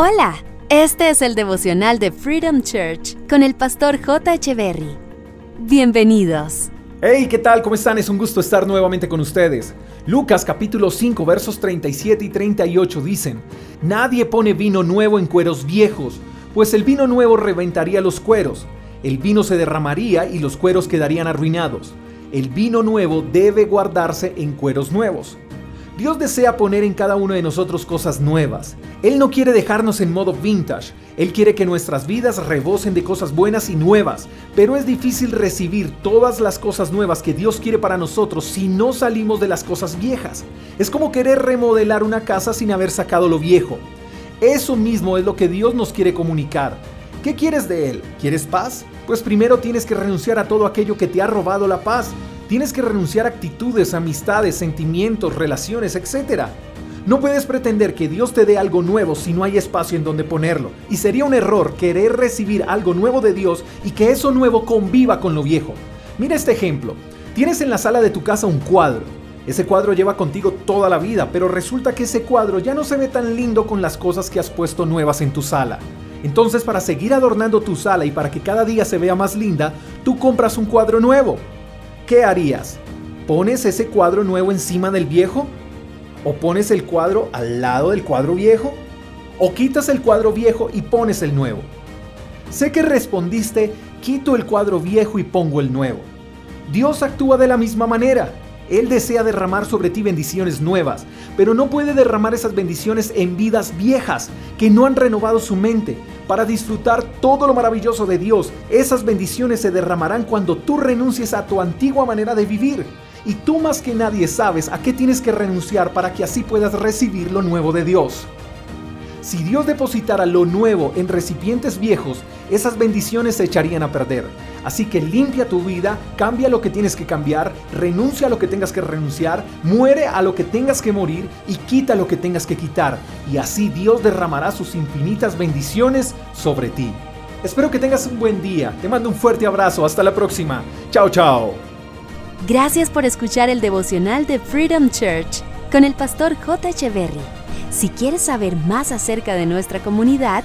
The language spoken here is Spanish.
Hola, este es el devocional de Freedom Church con el pastor J. Berry. Bienvenidos. Hey, ¿qué tal? ¿Cómo están? Es un gusto estar nuevamente con ustedes. Lucas capítulo 5 versos 37 y 38 dicen, Nadie pone vino nuevo en cueros viejos, pues el vino nuevo reventaría los cueros, el vino se derramaría y los cueros quedarían arruinados. El vino nuevo debe guardarse en cueros nuevos. Dios desea poner en cada uno de nosotros cosas nuevas. Él no quiere dejarnos en modo vintage. Él quiere que nuestras vidas rebosen de cosas buenas y nuevas. Pero es difícil recibir todas las cosas nuevas que Dios quiere para nosotros si no salimos de las cosas viejas. Es como querer remodelar una casa sin haber sacado lo viejo. Eso mismo es lo que Dios nos quiere comunicar. ¿Qué quieres de Él? ¿Quieres paz? Pues primero tienes que renunciar a todo aquello que te ha robado la paz Tienes que renunciar a actitudes, amistades, sentimientos, relaciones, etc. No puedes pretender que Dios te dé algo nuevo si no hay espacio en donde ponerlo. Y sería un error querer recibir algo nuevo de Dios y que eso nuevo conviva con lo viejo. Mira este ejemplo. Tienes en la sala de tu casa un cuadro. Ese cuadro lleva contigo toda la vida, pero resulta que ese cuadro ya no se ve tan lindo con las cosas que has puesto nuevas en tu sala. Entonces para seguir adornando tu sala y para que cada día se vea más linda, tú compras un cuadro nuevo. ¿Qué harías? ¿Pones ese cuadro nuevo encima del viejo? ¿O pones el cuadro al lado del cuadro viejo? ¿O quitas el cuadro viejo y pones el nuevo? Sé que respondiste, quito el cuadro viejo y pongo el nuevo. Dios actúa de la misma manera. Él desea derramar sobre ti bendiciones nuevas, pero no puede derramar esas bendiciones en vidas viejas que no han renovado su mente. Para disfrutar todo lo maravilloso de Dios, esas bendiciones se derramarán cuando tú renuncies a tu antigua manera de vivir. Y tú más que nadie sabes a qué tienes que renunciar para que así puedas recibir lo nuevo de Dios. Si Dios depositara lo nuevo en recipientes viejos, esas bendiciones se echarían a perder. Así que limpia tu vida, cambia lo que tienes que cambiar, renuncia a lo que tengas que renunciar, muere a lo que tengas que morir y quita lo que tengas que quitar. Y así Dios derramará sus infinitas bendiciones sobre ti. Espero que tengas un buen día. Te mando un fuerte abrazo. Hasta la próxima. Chao, chao. Gracias por escuchar el devocional de Freedom Church con el pastor J. Echeverry. Si quieres saber más acerca de nuestra comunidad,